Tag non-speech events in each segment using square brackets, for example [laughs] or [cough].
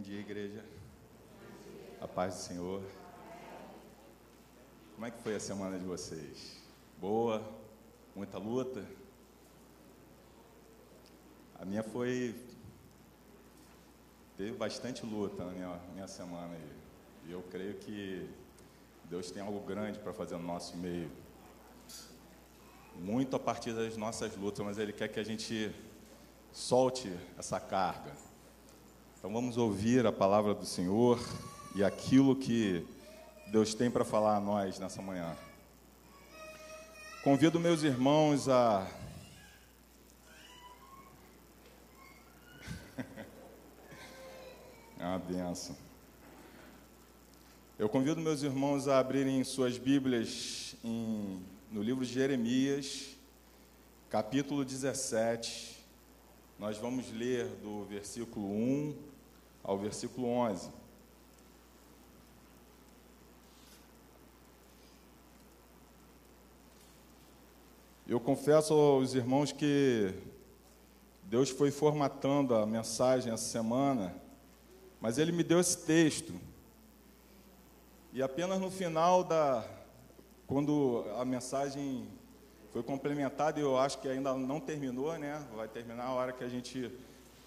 dia, igreja. A paz do Senhor. Como é que foi a semana de vocês? Boa? Muita luta? A minha foi. Teve bastante luta na minha, minha semana aí. E eu creio que Deus tem algo grande para fazer no nosso meio. Muito a partir das nossas lutas, mas Ele quer que a gente solte essa carga. Então vamos ouvir a palavra do Senhor e aquilo que Deus tem para falar a nós nessa manhã. Convido meus irmãos a [laughs] É uma benção. Eu convido meus irmãos a abrirem suas Bíblias em, no livro de Jeremias, capítulo 17. Nós vamos ler do versículo 1 ao versículo 11. Eu confesso aos irmãos que Deus foi formatando a mensagem essa semana mas ele me deu esse texto. E apenas no final da. Quando a mensagem foi complementada, eu acho que ainda não terminou, né? Vai terminar a hora que a gente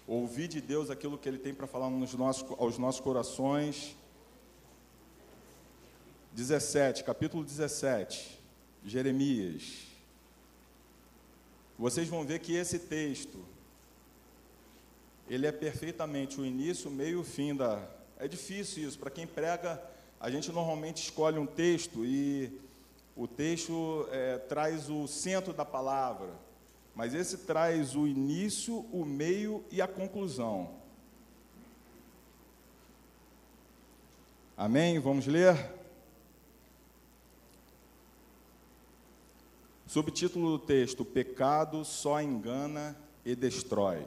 ouvir de Deus aquilo que Ele tem para falar nos nossos, aos nossos corações. 17, capítulo 17, Jeremias. Vocês vão ver que esse texto ele é perfeitamente o início, o meio e o fim da. É difícil isso. Para quem prega, a gente normalmente escolhe um texto e o texto é, traz o centro da palavra, mas esse traz o início, o meio e a conclusão. Amém? Vamos ler? Subtítulo do texto: Pecado só engana e destrói.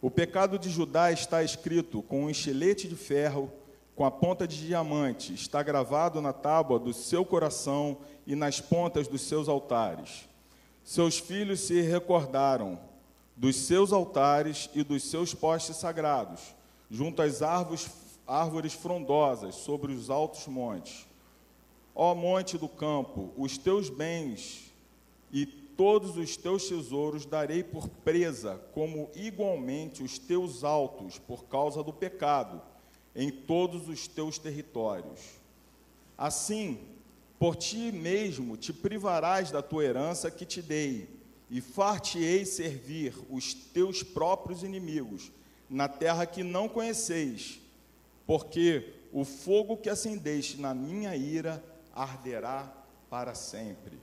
O pecado de Judá está escrito com um estilete de ferro, com a ponta de diamante, está gravado na tábua do seu coração e nas pontas dos seus altares. Seus filhos se recordaram dos seus altares e dos seus postes sagrados, junto às árvores, árvores frondosas sobre os altos montes. Ó monte do campo, os teus bens e todos os teus tesouros darei por presa, como igualmente os teus altos, por causa do pecado, em todos os teus territórios. Assim, por ti mesmo te privarás da tua herança que te dei, e far-te-ei servir os teus próprios inimigos, na terra que não conheceis, porque o fogo que acendeste na minha ira arderá para sempre.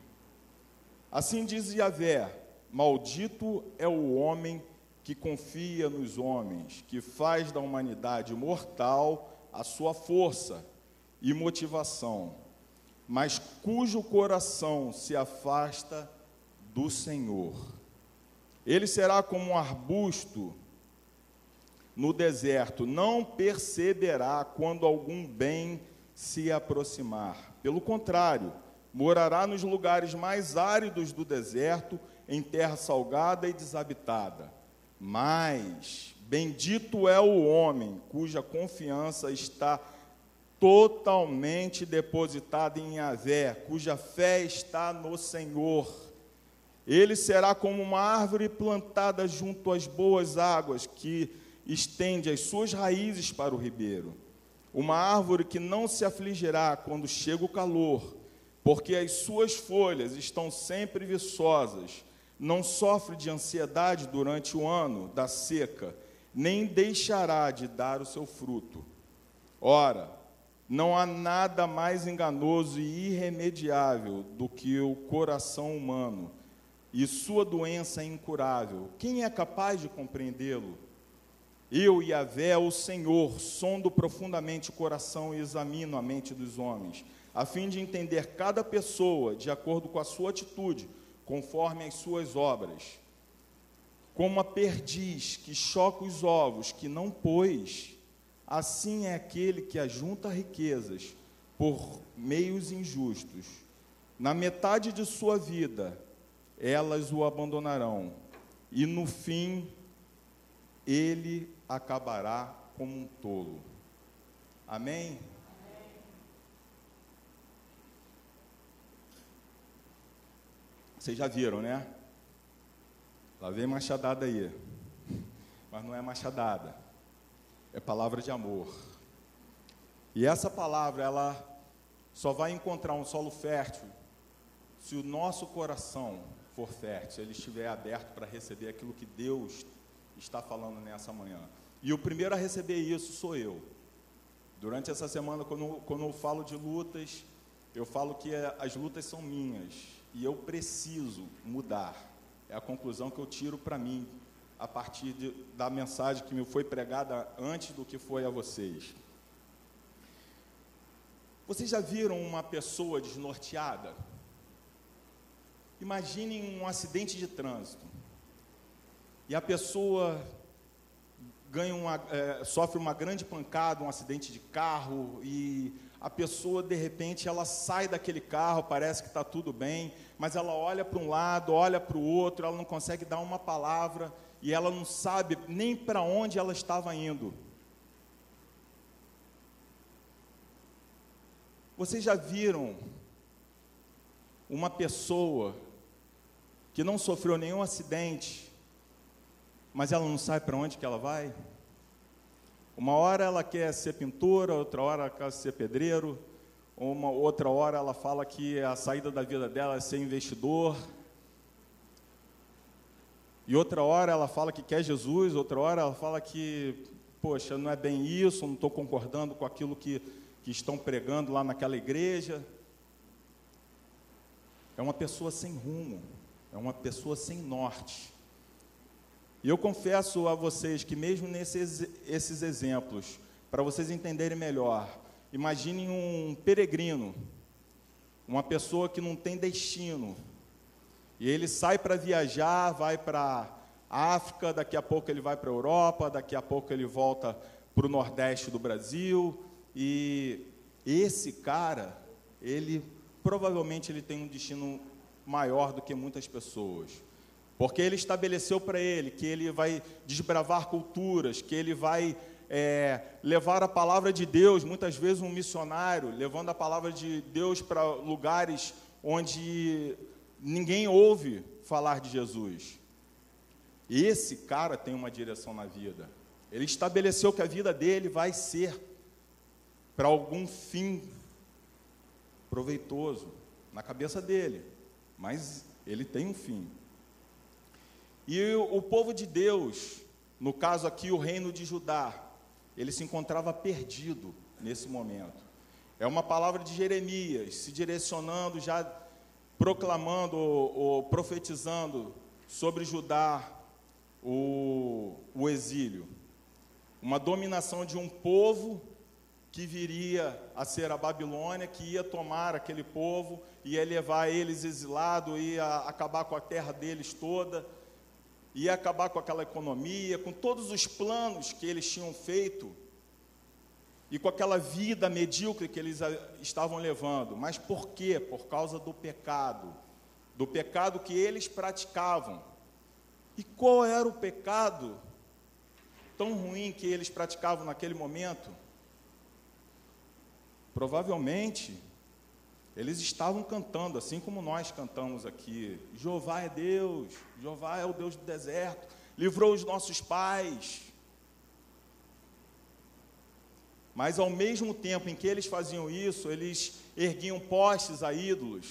Assim diz Yahvé: Maldito é o homem que confia nos homens, que faz da humanidade mortal a sua força e motivação, mas cujo coração se afasta do Senhor. Ele será como um arbusto no deserto, não perceberá quando algum bem se aproximar. Pelo contrário, morará nos lugares mais áridos do deserto, em terra salgada e desabitada. Mas bendito é o homem cuja confiança está totalmente depositada em Yahvé, cuja fé está no Senhor. Ele será como uma árvore plantada junto às boas águas, que estende as suas raízes para o ribeiro. Uma árvore que não se afligirá quando chega o calor, porque as suas folhas estão sempre viçosas, não sofre de ansiedade durante o ano da seca, nem deixará de dar o seu fruto. Ora, não há nada mais enganoso e irremediável do que o coração humano, e sua doença é incurável. Quem é capaz de compreendê-lo? Eu, Yahvé, o Senhor, sondo profundamente o coração e examino a mente dos homens a fim de entender cada pessoa de acordo com a sua atitude, conforme as suas obras. Como a perdiz que choca os ovos que não pôs, assim é aquele que ajunta riquezas por meios injustos. Na metade de sua vida, elas o abandonarão, e no fim, ele acabará como um tolo. Amém? Vocês já viram, né? Lá vem machadada aí. Mas não é machadada. É palavra de amor. E essa palavra, ela só vai encontrar um solo fértil se o nosso coração for fértil, se ele estiver aberto para receber aquilo que Deus está falando nessa manhã. E o primeiro a receber isso sou eu. Durante essa semana, quando, quando eu falo de lutas, eu falo que as lutas são minhas e eu preciso mudar. É a conclusão que eu tiro para mim a partir de, da mensagem que me foi pregada antes do que foi a vocês. Vocês já viram uma pessoa desnorteada? Imaginem um acidente de trânsito. E a pessoa ganha uma, é, sofre uma grande pancada, um acidente de carro, e a pessoa, de repente, ela sai daquele carro, parece que está tudo bem, mas ela olha para um lado, olha para o outro, ela não consegue dar uma palavra, e ela não sabe nem para onde ela estava indo. Vocês já viram uma pessoa que não sofreu nenhum acidente, mas ela não sabe para onde que ela vai? Uma hora ela quer ser pintora, outra hora ela quer ser pedreiro, uma outra hora ela fala que a saída da vida dela é ser investidor. E outra hora ela fala que quer Jesus, outra hora ela fala que, poxa, não é bem isso, não estou concordando com aquilo que, que estão pregando lá naquela igreja. É uma pessoa sem rumo é uma pessoa sem norte. E eu confesso a vocês que, mesmo nesses esses exemplos, para vocês entenderem melhor, imaginem um peregrino, uma pessoa que não tem destino, e ele sai para viajar, vai para África, daqui a pouco ele vai para a Europa, daqui a pouco ele volta para o Nordeste do Brasil, e esse cara, ele provavelmente ele tem um destino maior do que muitas pessoas. Porque ele estabeleceu para ele que ele vai desbravar culturas, que ele vai é, levar a palavra de Deus, muitas vezes um missionário, levando a palavra de Deus para lugares onde ninguém ouve falar de Jesus. Esse cara tem uma direção na vida. Ele estabeleceu que a vida dele vai ser para algum fim proveitoso na cabeça dele mas ele tem um fim. E o povo de Deus, no caso aqui o reino de Judá, ele se encontrava perdido nesse momento. É uma palavra de Jeremias, se direcionando, já proclamando ou, ou profetizando sobre Judá o, o exílio. Uma dominação de um povo que viria a ser a Babilônia, que ia tomar aquele povo, ia levar eles exilados, ia acabar com a terra deles toda, ia acabar com aquela economia, com todos os planos que eles tinham feito e com aquela vida medíocre que eles estavam levando. Mas por quê? Por causa do pecado, do pecado que eles praticavam. E qual era o pecado tão ruim que eles praticavam naquele momento? Provavelmente, eles estavam cantando, assim como nós cantamos aqui: Jeová é Deus, Jeová é o Deus do deserto, livrou os nossos pais. Mas ao mesmo tempo em que eles faziam isso, eles erguiam postes a ídolos.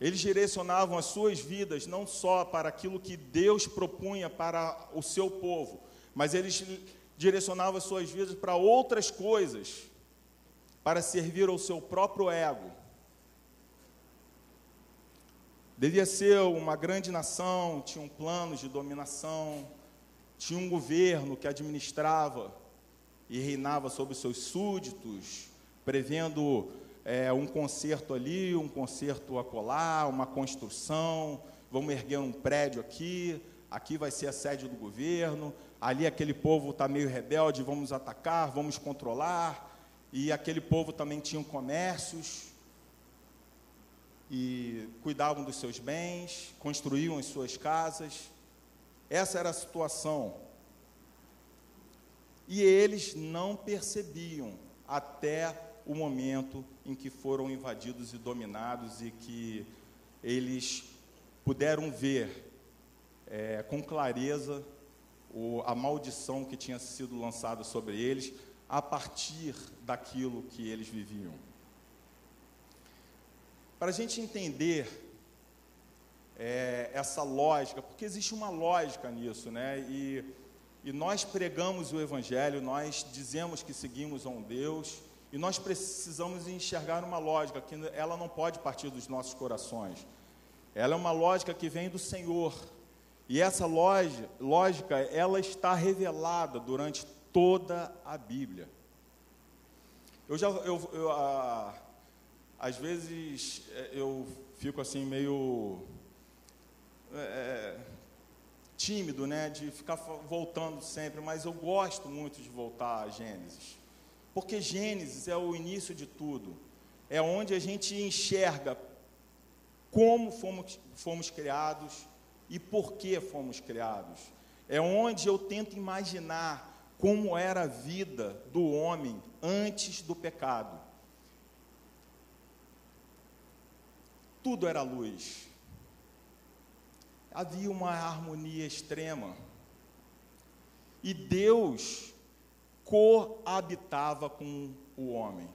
Eles direcionavam as suas vidas não só para aquilo que Deus propunha para o seu povo, mas eles direcionavam as suas vidas para outras coisas para servir ao seu próprio ego. Devia ser uma grande nação, tinham planos de dominação, tinha um governo que administrava e reinava sobre seus súditos, prevendo é, um conserto ali, um conserto acolá, uma construção, vamos erguer um prédio aqui, aqui vai ser a sede do governo, ali aquele povo está meio rebelde, vamos atacar, vamos controlar, e aquele povo também tinha comércios e cuidavam dos seus bens, construíam as suas casas. Essa era a situação. E eles não percebiam até o momento em que foram invadidos e dominados e que eles puderam ver é, com clareza o, a maldição que tinha sido lançada sobre eles a partir daquilo que eles viviam. Para a gente entender é, essa lógica, porque existe uma lógica nisso, né? E, e nós pregamos o Evangelho, nós dizemos que seguimos a um Deus, e nós precisamos enxergar uma lógica que ela não pode partir dos nossos corações. Ela é uma lógica que vem do Senhor. E essa lógica, ela está revelada durante toda a Bíblia. Eu já, eu, eu, a, às vezes é, eu fico assim meio é, tímido, né, de ficar voltando sempre, mas eu gosto muito de voltar a Gênesis, porque Gênesis é o início de tudo, é onde a gente enxerga como fomos, fomos criados e por que fomos criados, é onde eu tento imaginar como era a vida do homem antes do pecado. tudo era luz. Havia uma harmonia extrema. E Deus coabitava com o homem,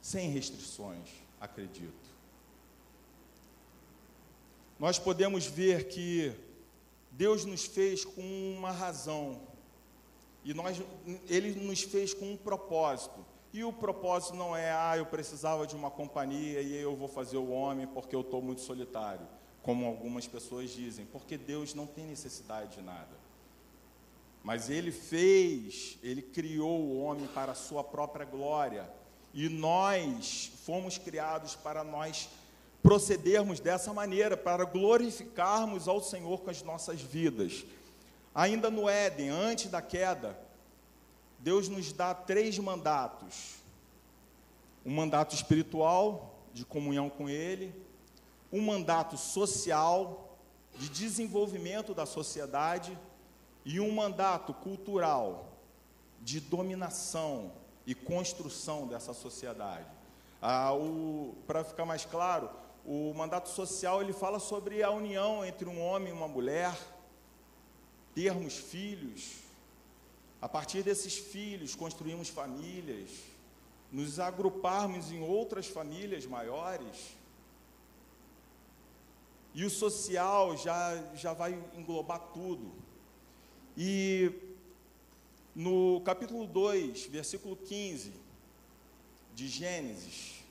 sem restrições, acredito. Nós podemos ver que Deus nos fez com uma razão, e nós, Ele nos fez com um propósito. E o propósito não é, ah, eu precisava de uma companhia e eu vou fazer o homem porque eu estou muito solitário, como algumas pessoas dizem, porque Deus não tem necessidade de nada. Mas Ele fez, Ele criou o homem para a sua própria glória, e nós fomos criados para nós procedermos dessa maneira, para glorificarmos ao Senhor com as nossas vidas. Ainda no Éden, antes da queda, Deus nos dá três mandatos: um mandato espiritual, de comunhão com Ele, um mandato social, de desenvolvimento da sociedade, e um mandato cultural, de dominação e construção dessa sociedade. Ah, Para ficar mais claro, o mandato social ele fala sobre a união entre um homem e uma mulher, termos filhos, a partir desses filhos, construímos famílias, nos agruparmos em outras famílias maiores. E o social já, já vai englobar tudo. E no capítulo 2, versículo 15 de Gênesis,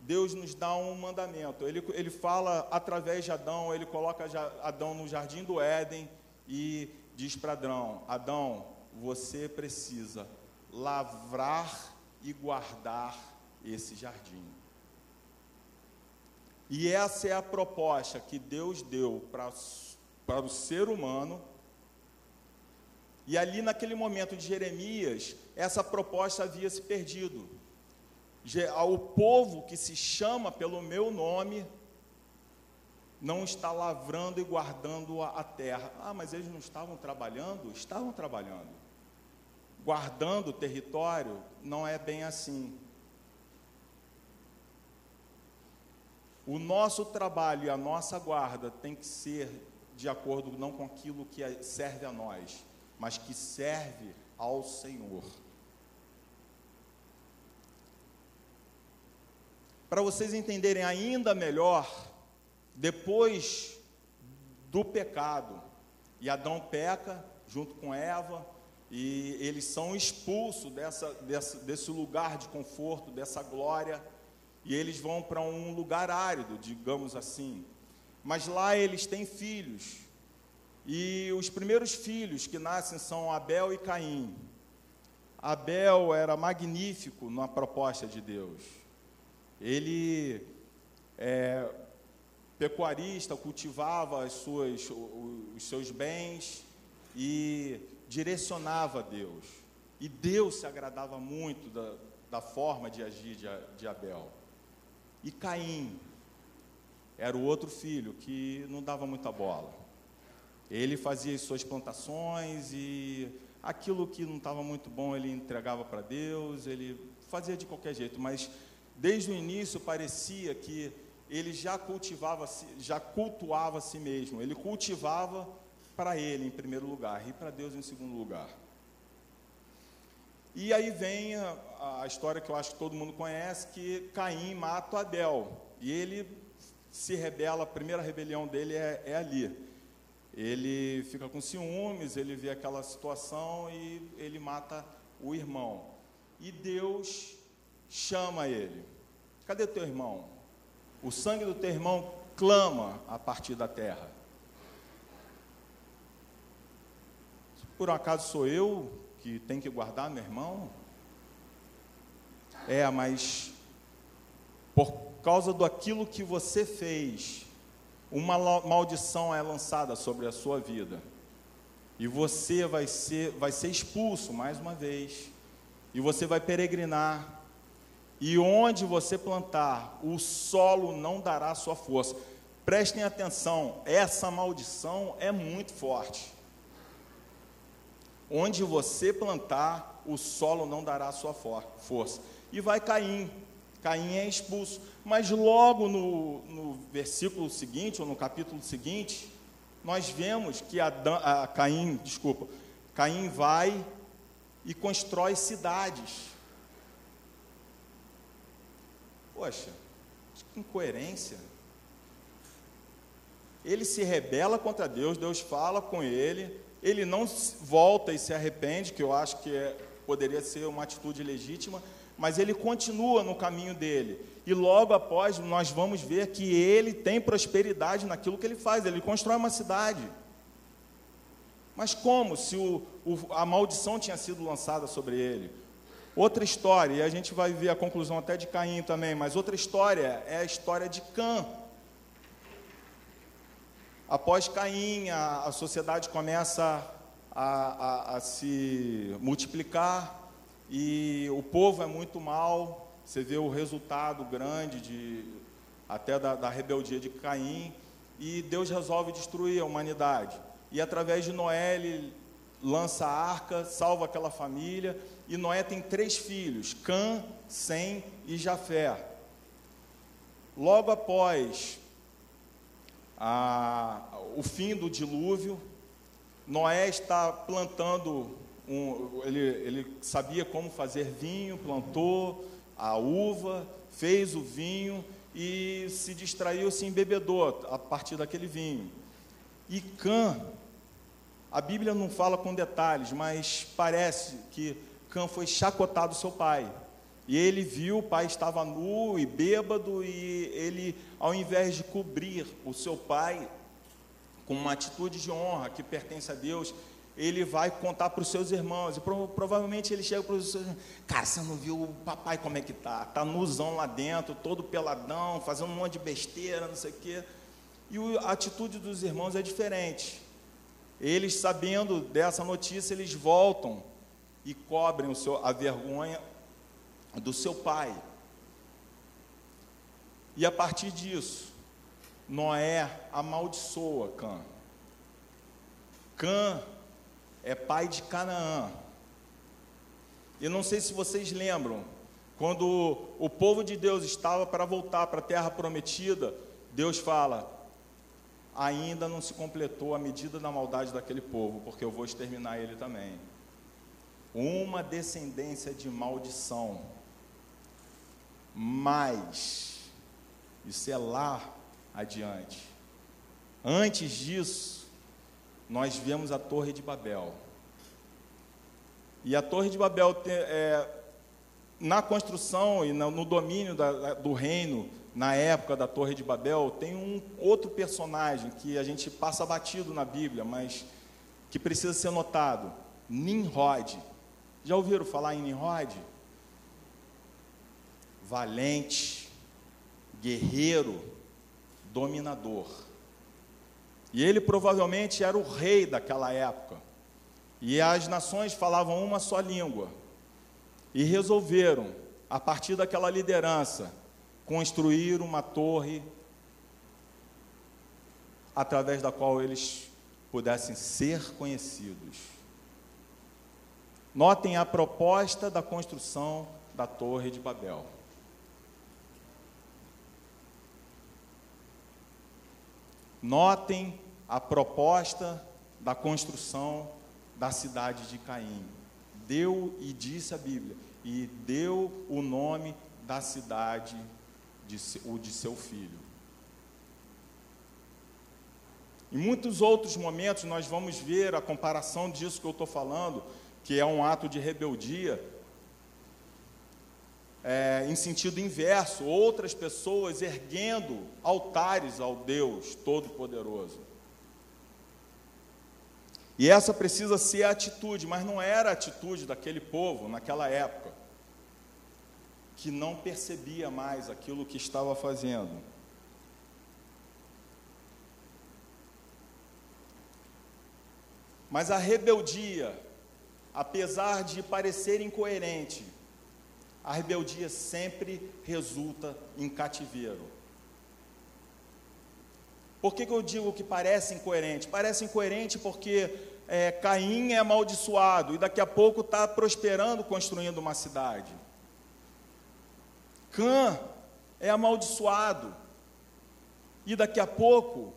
Deus nos dá um mandamento. Ele, ele fala através de Adão, ele coloca Adão no jardim do Éden e diz para Adão: Adão, você precisa lavrar e guardar esse jardim. E essa é a proposta que Deus deu para, para o ser humano. E ali naquele momento de Jeremias, essa proposta havia se perdido. O povo que se chama pelo meu nome não está lavrando e guardando a, terra. Ah, mas eles não estavam trabalhando? Estavam trabalhando. Guardando o território, não é bem assim. O nosso trabalho e a nossa guarda tem que ser de acordo não com aquilo que é, serve a nós, mas que serve ao Senhor. Para vocês entenderem ainda melhor, depois do pecado, e Adão peca junto com Eva, e eles são expulsos dessa, dessa, desse lugar de conforto, dessa glória, e eles vão para um lugar árido, digamos assim. Mas lá eles têm filhos, e os primeiros filhos que nascem são Abel e Caim. Abel era magnífico na proposta de Deus. Ele é, pecuarista, cultivava as suas, os seus bens e direcionava a Deus. E Deus se agradava muito da, da forma de agir de, de Abel. E Caim era o outro filho que não dava muita bola. Ele fazia as suas plantações e aquilo que não estava muito bom ele entregava para Deus, ele fazia de qualquer jeito, mas desde o início parecia que ele já cultivava, já cultuava a si mesmo, ele cultivava para ele em primeiro lugar e para Deus em segundo lugar. E aí vem a, a, história que eu acho que todo mundo conhece, que Caim mata Abel. E ele se rebela, a primeira rebelião dele é, é ali. Ele fica com ciúmes, ele vê aquela situação e ele mata o irmão. E Deus chama ele. Cadê teu irmão? O sangue do teu irmão clama a partir da terra. Por acaso sou eu que tem que guardar meu irmão? É, mas por causa do aquilo que você fez, uma maldição é lançada sobre a sua vida. E você vai ser, vai ser expulso mais uma vez. E você vai peregrinar. E onde você plantar, o solo não dará sua força. Prestem atenção, essa maldição é muito forte. Onde você plantar, o solo não dará sua força. E vai Caim. Caim é expulso. Mas logo no, no versículo seguinte, ou no capítulo seguinte, nós vemos que a Caim, desculpa, Caim vai e constrói cidades. Poxa, que incoerência. Ele se rebela contra Deus, Deus fala com ele, ele não volta e se arrepende, que eu acho que é, poderia ser uma atitude legítima, mas ele continua no caminho dele. E logo após, nós vamos ver que ele tem prosperidade naquilo que ele faz, ele constrói uma cidade. Mas como se o, o, a maldição tinha sido lançada sobre ele? Outra história, e a gente vai ver a conclusão até de Caim também, mas outra história é a história de Cã. Após Caim, a, a sociedade começa a, a, a se multiplicar, e o povo é muito mal, você vê o resultado grande de até da, da rebeldia de Caim, e Deus resolve destruir a humanidade. E através de Noé, ele lança a arca, salva aquela família, e Noé tem três filhos, Cã, Sem e Jafé. Logo após a, o fim do dilúvio, Noé está plantando um, ele, ele sabia como fazer vinho, plantou a uva, fez o vinho e se distraiu, se embebedou a partir daquele vinho. E Cã, a Bíblia não fala com detalhes, mas parece que Cã foi chacotado seu pai. E ele viu, o pai estava nu e bêbado, e ele, ao invés de cobrir o seu pai com uma atitude de honra que pertence a Deus, ele vai contar para os seus irmãos, e pro, provavelmente ele chega para os seus irmãos, cara, você não viu o papai como é que tá? Tá nuzão lá dentro, todo peladão, fazendo um monte de besteira, não sei o quê. E a atitude dos irmãos é diferente. Eles, sabendo dessa notícia, eles voltam e cobrem o seu, a vergonha do seu pai. E a partir disso, Noé amaldiçoa Cã. Cã é pai de Canaã. E não sei se vocês lembram, quando o povo de Deus estava para voltar para a terra prometida, Deus fala: ainda não se completou a medida da maldade daquele povo, porque eu vou exterminar ele também. Uma descendência de maldição. Mas, isso é lá adiante. Antes disso, nós vemos a Torre de Babel. E a Torre de Babel, é, na construção e no domínio da, do reino, na época da Torre de Babel, tem um outro personagem que a gente passa batido na Bíblia, mas que precisa ser notado: Nimrod. Já ouviram falar em Nimrod? Valente, guerreiro, dominador. E ele provavelmente era o rei daquela época. E as nações falavam uma só língua. E resolveram, a partir daquela liderança, construir uma torre através da qual eles pudessem ser conhecidos. Notem a proposta da construção da Torre de Babel. Notem a proposta da construção da cidade de Caim. Deu e disse a Bíblia, e deu o nome da cidade de, o de seu filho. Em muitos outros momentos nós vamos ver a comparação disso que eu estou falando, que é um ato de rebeldia, é, em sentido inverso, outras pessoas erguendo altares ao Deus Todo-Poderoso. E essa precisa ser a atitude, mas não era a atitude daquele povo naquela época, que não percebia mais aquilo que estava fazendo. Mas a rebeldia, apesar de parecer incoerente, a rebeldia sempre resulta em cativeiro. Por que, que eu digo que parece incoerente? Parece incoerente porque é, Caim é amaldiçoado e daqui a pouco está prosperando, construindo uma cidade. Cã é amaldiçoado e daqui a pouco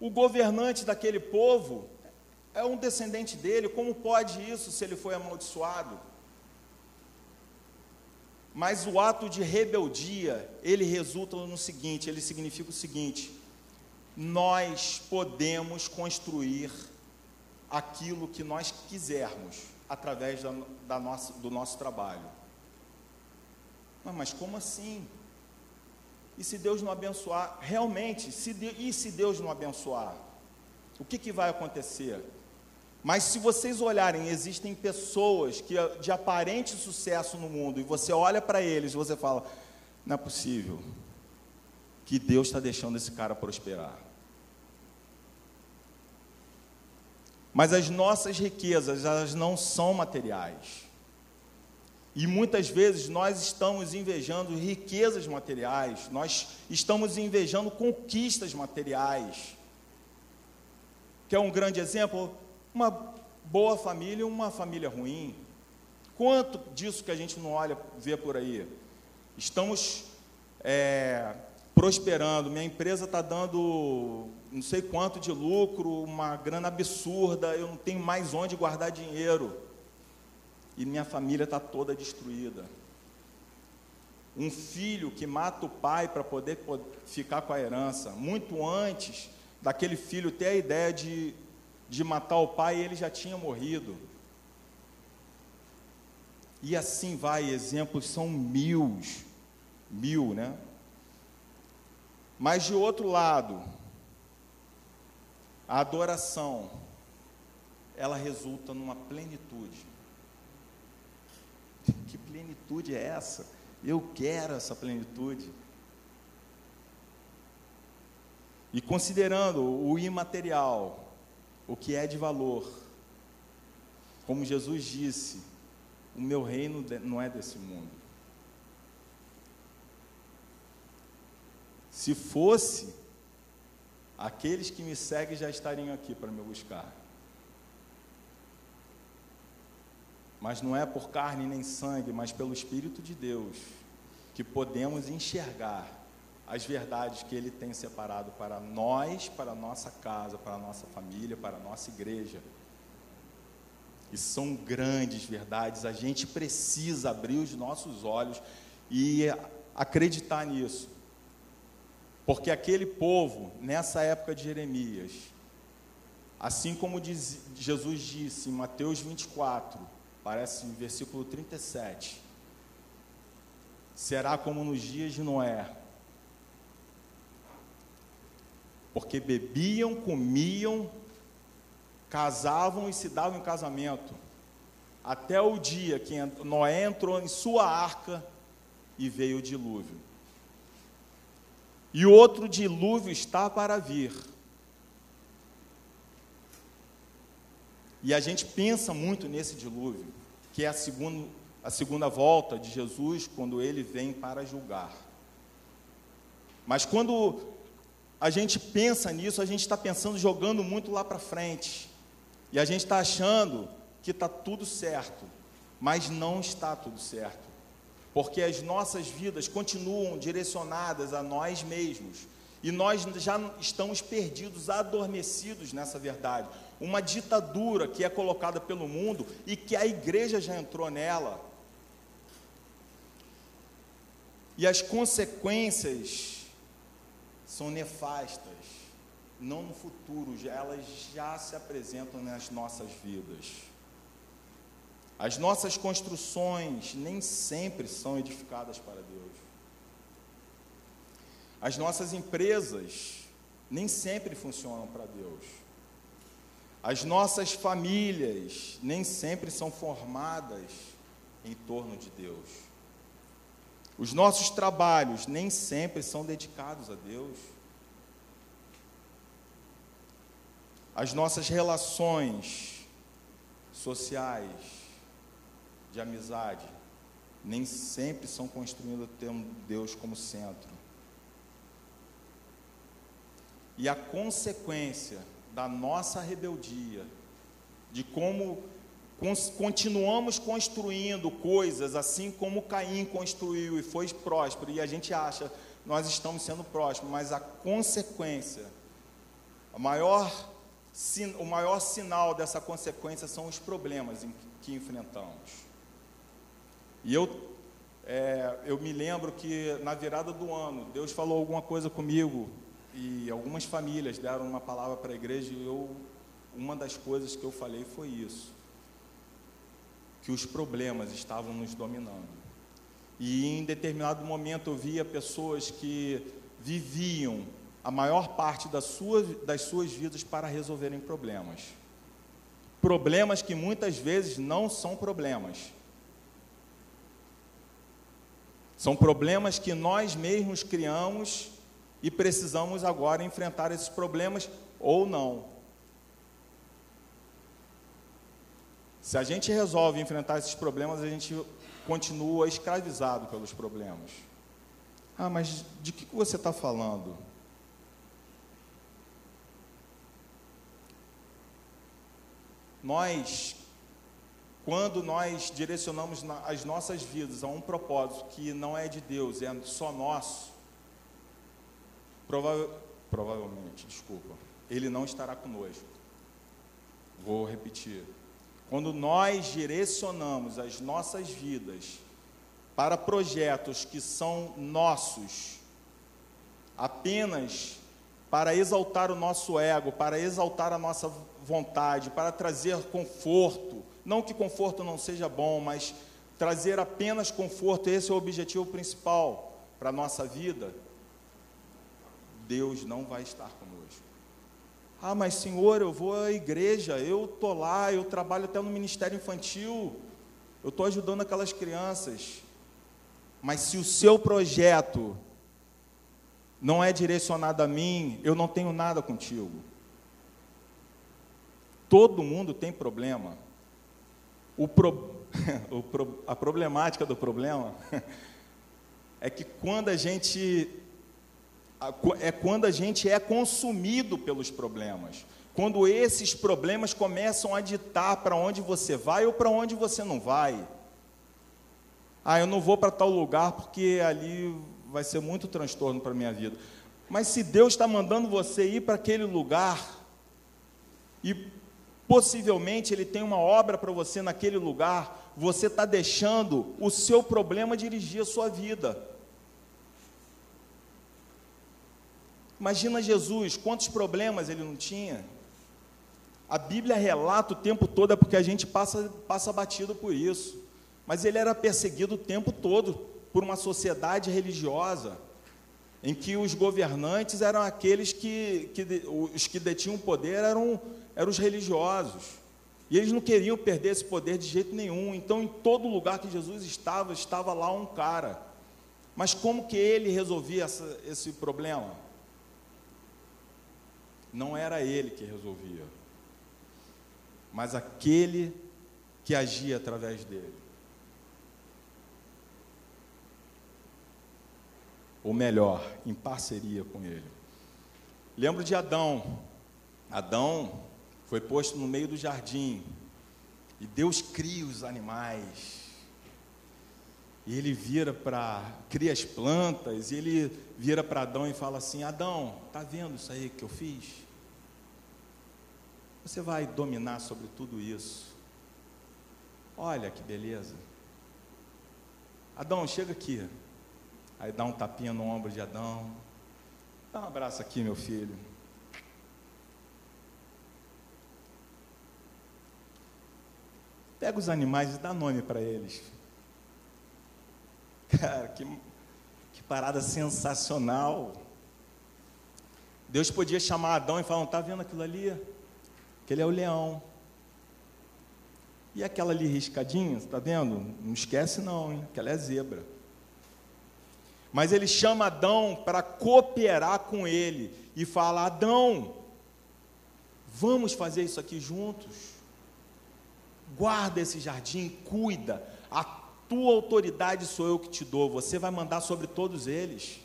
o governante daquele povo é um descendente dele. Como pode isso se ele foi amaldiçoado? Mas o ato de rebeldia, ele resulta no seguinte, ele significa o seguinte: nós podemos construir aquilo que nós quisermos através da, da nossa, do nosso trabalho. Mas, mas como assim? E se Deus não abençoar? Realmente, se de, e se Deus não abençoar? O que, que vai acontecer? Mas se vocês olharem, existem pessoas que de aparente sucesso no mundo, e você olha para eles e você fala: não é possível que Deus está deixando esse cara prosperar. Mas as nossas riquezas, elas não são materiais. E muitas vezes nós estamos invejando riquezas materiais, nós estamos invejando conquistas materiais. Quer um grande exemplo? Uma boa família e uma família ruim. Quanto disso que a gente não olha, vê por aí? Estamos é, prosperando, minha empresa está dando não sei quanto de lucro, uma grana absurda, eu não tenho mais onde guardar dinheiro. E minha família está toda destruída. Um filho que mata o pai para poder ficar com a herança, muito antes daquele filho ter a ideia de de matar o pai, ele já tinha morrido. E assim vai, exemplos são mil, mil, né? Mas de outro lado, a adoração, ela resulta numa plenitude. [laughs] Que plenitude é essa? Eu quero essa plenitude. E considerando o imaterial, o que é de valor. Como Jesus disse, o meu reino não é desse mundo. Se fosse, aqueles que me seguem já estariam aqui para me buscar. Mas não é por carne nem sangue, mas pelo Espírito de Deus que podemos enxergar as verdades que Ele tem separado para nós, para a nossa casa, para a nossa família, para a nossa igreja. E são grandes verdades, a gente precisa abrir os nossos olhos e acreditar nisso. Porque aquele povo, nessa época de Jeremias, assim como diz, Jesus disse em Mateus 24, parece em versículo 37, será como nos dias de Noé, porque bebiam, comiam, casavam e se davam em casamento, até o dia que Noé entrou em sua arca e veio o dilúvio. E outro dilúvio está para vir. E a gente pensa muito nesse dilúvio, que é a segunda, a segunda volta de Jesus, quando ele vem para julgar. Mas quando a gente pensa nisso, a gente está pensando jogando muito lá para frente. E a gente está achando que está tudo certo. mas não está tudo certo, porque as nossas vidas continuam direcionadas a nós mesmos e nós já estamos perdidos, adormecidos nessa verdade. Uma ditadura que é colocada pelo mundo e que a igreja já entrou nela. E as consequências são nefastas, não no futuro, elas já se apresentam nas nossas vidas. As nossas construções nem sempre são edificadas para Deus. As nossas empresas nem sempre funcionam para Deus. As nossas famílias nem sempre são formadas em torno de Deus. Os nossos trabalhos nem sempre são dedicados a Deus. As nossas relações sociais, de amizade, nem sempre são construídas tendo Deus como centro. E a consequência da nossa rebeldia, de como continuamos construindo coisas assim como Caim construiu e foi próspero, e a gente acha nós estamos sendo prósperos, mas a consequência, a maior, o maior sinal dessa consequência são os problemas que enfrentamos. E eu, é, eu me lembro que na virada do ano, Deus falou alguma coisa comigo e algumas famílias deram uma palavra para a igreja e eu, uma das coisas que eu falei foi isso, que os problemas estavam nos dominando. E em determinado momento eu via pessoas que viviam a maior parte das suas, das suas vidas para resolverem problemas. Problemas que muitas vezes não são problemas. São problemas que nós mesmos criamos e precisamos agora enfrentar esses problemas ou não. Se a gente resolve enfrentar esses problemas, a gente continua escravizado pelos problemas. Ah, mas de que você está falando? Nós, quando nós direcionamos as nossas vidas a um propósito que não é de Deus, é só nosso, Prova provavelmente, desculpa, ele não estará conosco. Vou repetir. Quando nós direcionamos as nossas vidas para projetos que são nossos, apenas para exaltar o nosso ego, para exaltar a nossa vontade, para trazer conforto, não que conforto não seja bom, mas trazer apenas conforto, esse é o objetivo principal para a nossa vida Deus não vai estar conosco. Ah, mas Senhor, eu vou à igreja, eu estou lá, eu trabalho até no ministério infantil, eu estou ajudando aquelas crianças. Mas se o seu projeto não é direcionado a mim, eu não tenho nada contigo. Todo mundo tem problema. O pro... [laughs] a problemática do problema [laughs] é que quando a gente é quando a gente é consumido pelos problemas. Quando esses problemas começam a ditar para onde você vai ou para onde você não vai. Ah, eu não vou para tal lugar porque ali vai ser muito transtorno para a minha vida. Mas se Deus está mandando você ir para aquele lugar, e possivelmente Ele tem uma obra para você naquele lugar, você está deixando o seu problema dirigir a sua vida. Imagina Jesus, quantos problemas ele não tinha. A Bíblia relata o tempo todo, é porque a gente passa, passa batido por isso. Mas ele era perseguido o tempo todo por uma sociedade religiosa, em que os governantes eram aqueles que, que os que detinham poder eram, eram os religiosos. E eles não queriam perder esse poder de jeito nenhum. Então, em todo lugar que Jesus estava, estava lá um cara. Mas como que ele resolvia essa, esse problema? Não era ele que resolvia, mas aquele que agia através dele. Ou melhor, em parceria com ele. Lembro de Adão. Adão foi posto no meio do jardim. E Deus cria os animais. E ele vira para cria as plantas, e ele vira para Adão e fala assim: "Adão, tá vendo isso aí que eu fiz? Você vai dominar sobre tudo isso. Olha que beleza. Adão, chega aqui. Aí dá um tapinha no ombro de Adão. Dá um abraço aqui, meu filho. Pega os animais e dá nome para eles. [laughs] Cara, que, que parada sensacional. Deus podia chamar Adão e falar: está vendo aquilo ali? Aquele é o leão. E aquela ali riscadinha, está vendo? Não esquece não, hein? Aquela é zebra. Mas ele chama Adão para cooperar com ele e fala: Adão, vamos fazer isso aqui juntos. Guarda esse jardim, cuida. A tua autoridade sou eu que te dou. Você vai mandar sobre todos eles.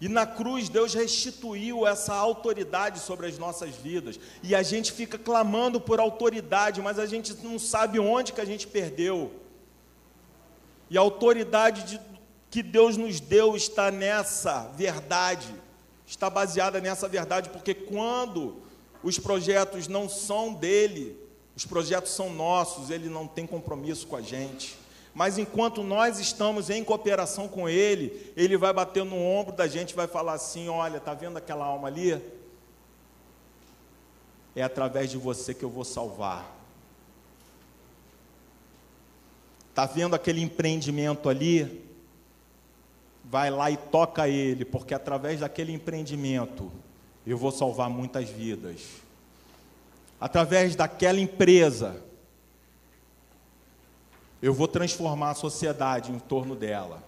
E na cruz Deus restituiu essa autoridade sobre as nossas vidas. E a gente fica clamando por autoridade, mas a gente não sabe onde que a gente perdeu. E a autoridade de, que Deus nos deu está nessa verdade, está baseada nessa verdade, porque quando os projetos não são dele, os projetos são nossos, ele não tem compromisso com a gente. Mas enquanto nós estamos em cooperação com ele, ele vai bater no ombro da gente e vai falar assim: Olha, está vendo aquela alma ali? É através de você que eu vou salvar. Está vendo aquele empreendimento ali? Vai lá e toca ele, porque através daquele empreendimento eu vou salvar muitas vidas através daquela empresa, eu vou transformar a sociedade em torno dela.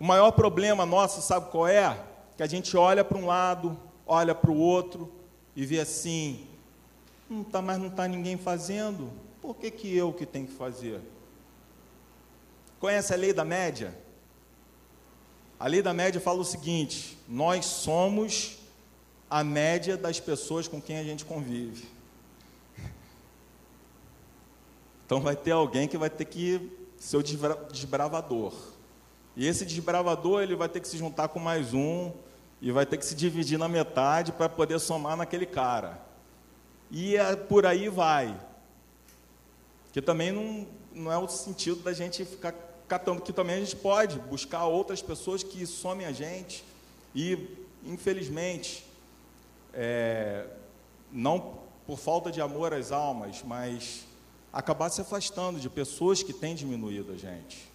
O maior problema nosso, sabe qual é? Que a gente olha para um lado, olha para o outro e vê assim: não tá, mas não está ninguém fazendo, por que, que eu que tenho que fazer? Conhece a lei da média? A lei da média fala o seguinte: nós somos a média das pessoas com quem a gente convive. Então vai ter alguém que vai ter que ser o desbravador. E esse desbravador ele vai ter que se juntar com mais um e vai ter que se dividir na metade para poder somar naquele cara. E é, por aí vai. Que também não, não é o sentido da gente ficar catando, que também a gente pode buscar outras pessoas que somem a gente. E, infelizmente, é, não por falta de amor às almas, mas acabar se afastando de pessoas que têm diminuído a gente.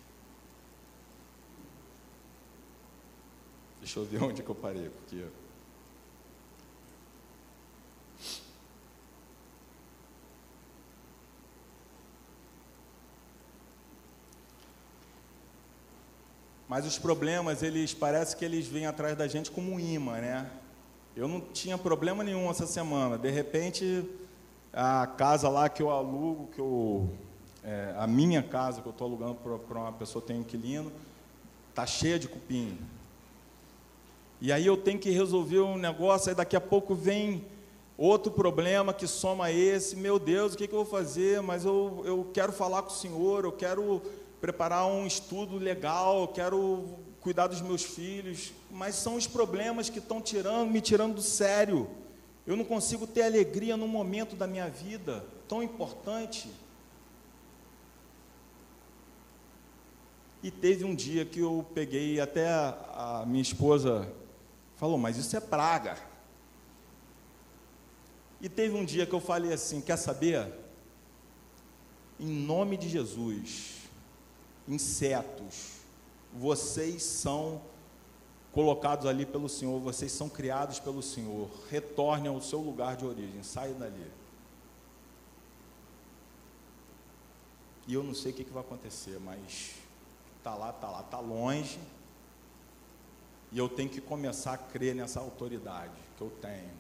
Deixa eu ver onde que eu parei, porque. Mas os problemas, eles parece que eles vêm atrás da gente como um imã, né? Eu não tinha problema nenhum essa semana. De repente, a casa lá que eu alugo, que eu, é, a minha casa que eu estou alugando para uma pessoa que tem inquilino, está cheia de cupim. E aí eu tenho que resolver um negócio, aí daqui a pouco vem outro problema que soma esse. Meu Deus, o que, que eu vou fazer? Mas eu, eu quero falar com o senhor, eu quero preparar um estudo legal, eu quero cuidar dos meus filhos, mas são os problemas que estão tirando, me tirando do sério. Eu não consigo ter alegria num momento da minha vida tão importante. E teve um dia que eu peguei, até a, a minha esposa falou, mas isso é praga. E teve um dia que eu falei assim: quer saber? Em nome de Jesus, insetos, vocês são colocados ali pelo Senhor, vocês são criados pelo Senhor. Retornem ao seu lugar de origem, saiam dali. E eu não sei o que, que vai acontecer, mas está lá, está lá, está longe. E eu tenho que começar a crer nessa autoridade que eu tenho.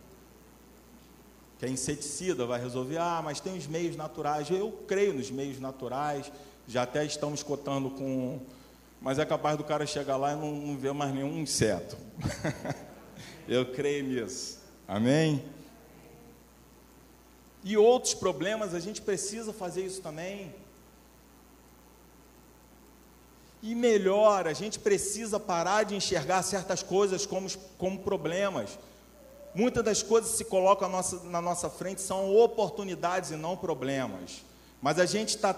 Que a inseticida vai resolver, ah, mas tem os meios naturais. Eu creio nos meios naturais, já até estamos cotando com mas é capaz do cara chegar lá e não, não ver mais nenhum inseto. [laughs] Eu creio nisso. Amém? e outros problemas, a gente precisa fazer isso também. E melhor, a gente precisa parar de enxergar certas coisas como, como problemas. Muitas das coisas que se colocam nossa, na nossa frente são oportunidades e não problemas. Mas a gente está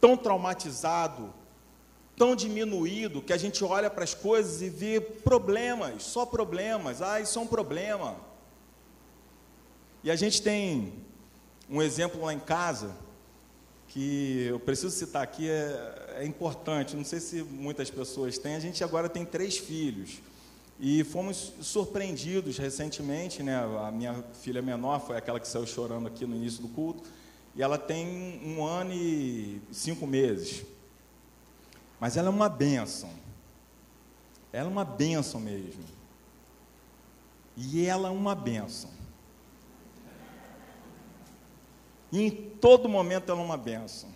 tão traumatizado, tão diminuído, que a gente olha para as coisas e vê problemas, só problemas. Ah, isso é um problema. E a gente tem um exemplo lá em casa que eu preciso citar aqui, é, é, importante, não sei se muitas pessoas têm, a gente agora tem três filhos. E fomos surpreendidos recentemente, né? A minha filha menor foi aquela que saiu chorando aqui no início do culto, e ela tem um ano e cinco meses. Mas ela é uma bênção. Ela é uma bênção mesmo. E ela é uma bênção. E em todo momento ela é uma bênção.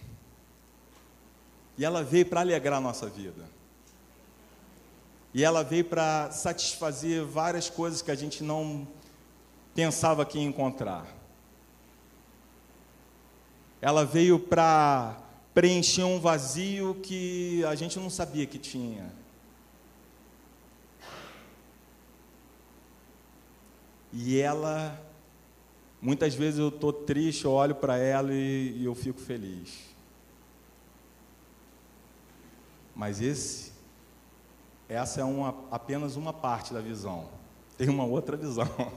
E ela veio para alegrar a nossa vida. E ela veio para satisfazer várias coisas que a gente não pensava que ia encontrar. Ela veio para preencher um vazio que a gente não sabia que tinha. E ela Muitas vezes eu estou triste, eu olho para ela e, e eu fico feliz. Mas esse, essa é uma, apenas uma parte da visão. Tem uma outra visão. [laughs]